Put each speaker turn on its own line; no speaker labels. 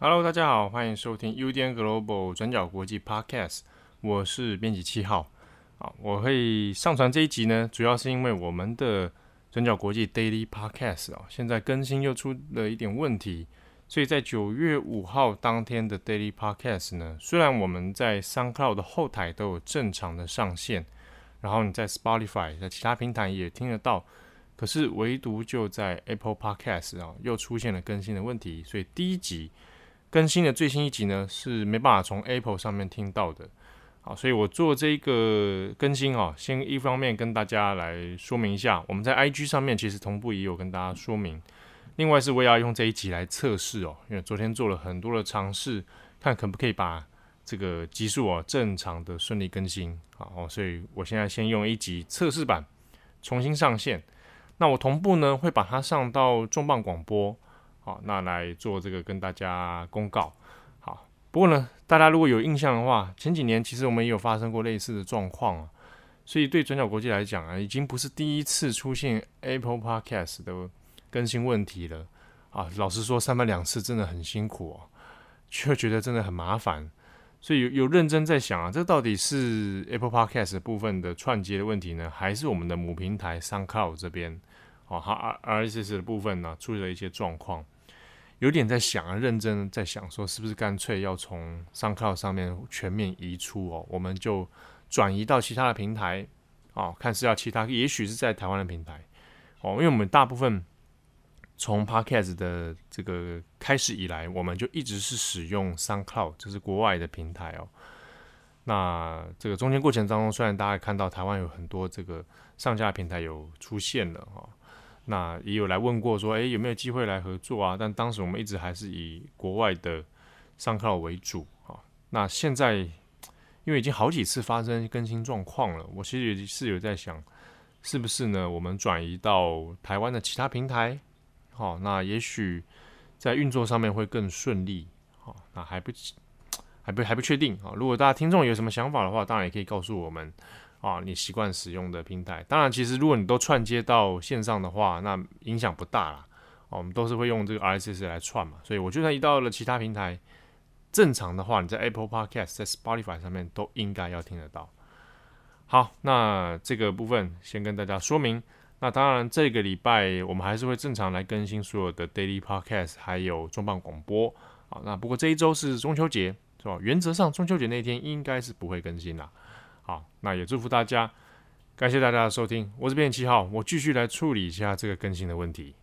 Hello，大家好，欢迎收听 UDN Global 转角国际 Podcast，我是编辑七号。好，我会上传这一集呢，主要是因为我们的转角国际 Daily Podcast 啊，现在更新又出了一点问题，所以在九月五号当天的 Daily Podcast 呢，虽然我们在 SoundCloud 的后台都有正常的上线，然后你在 Spotify 在其他平台也听得到，可是唯独就在 Apple Podcast 啊，又出现了更新的问题，所以第一集。更新的最新一集呢，是没办法从 Apple 上面听到的，好，所以我做这个更新啊，先一方面跟大家来说明一下，我们在 IG 上面其实同步也有跟大家说明，另外是我也要用这一集来测试哦，因为昨天做了很多的尝试，看可不可以把这个集数哦正常的顺利更新，好，所以我现在先用一集测试版重新上线，那我同步呢会把它上到重磅广播。好，那来做这个跟大家公告。好，不过呢，大家如果有印象的话，前几年其实我们也有发生过类似的状况啊。所以对转角国际来讲啊，已经不是第一次出现 Apple Podcast 的更新问题了啊。老实说，三番两次真的很辛苦哦，却觉得真的很麻烦。所以有有认真在想啊，这到底是 Apple Podcast 部分的串接的问题呢，还是我们的母平台 SoundCloud 这边哦，它 RSS 的部分呢出了一些状况？有点在想啊，认真在想，说是不是干脆要从 SoundCloud 上面全面移出哦？我们就转移到其他的平台哦，看是要其他，也许是在台湾的平台哦，因为我们大部分从 Podcast 的这个开始以来，我们就一直是使用 SoundCloud，就是国外的平台哦。那这个中间过程当中，虽然大家看到台湾有很多这个上架平台有出现了哈。那也有来问过说，诶，有没有机会来合作啊？但当时我们一直还是以国外的商号为主啊。那现在因为已经好几次发生更新状况了，我其实是有在想，是不是呢？我们转移到台湾的其他平台，好，那也许在运作上面会更顺利。好，那还不还不还不确定啊。如果大家听众有什么想法的话，当然也可以告诉我们。啊，你习惯使用的平台，当然，其实如果你都串接到线上的话，那影响不大啦。我们都是会用这个 RSS 来串嘛，所以我就算一到了其他平台，正常的话，你在 Apple Podcast、在 Spotify 上面都应该要听得到。好，那这个部分先跟大家说明。那当然，这个礼拜我们还是会正常来更新所有的 Daily Podcast，还有重磅广播。好，那不过这一周是中秋节，是吧？原则上中秋节那天应该是不会更新啦。好，那也祝福大家，感谢大家的收听，我是变七号，我继续来处理一下这个更新的问题。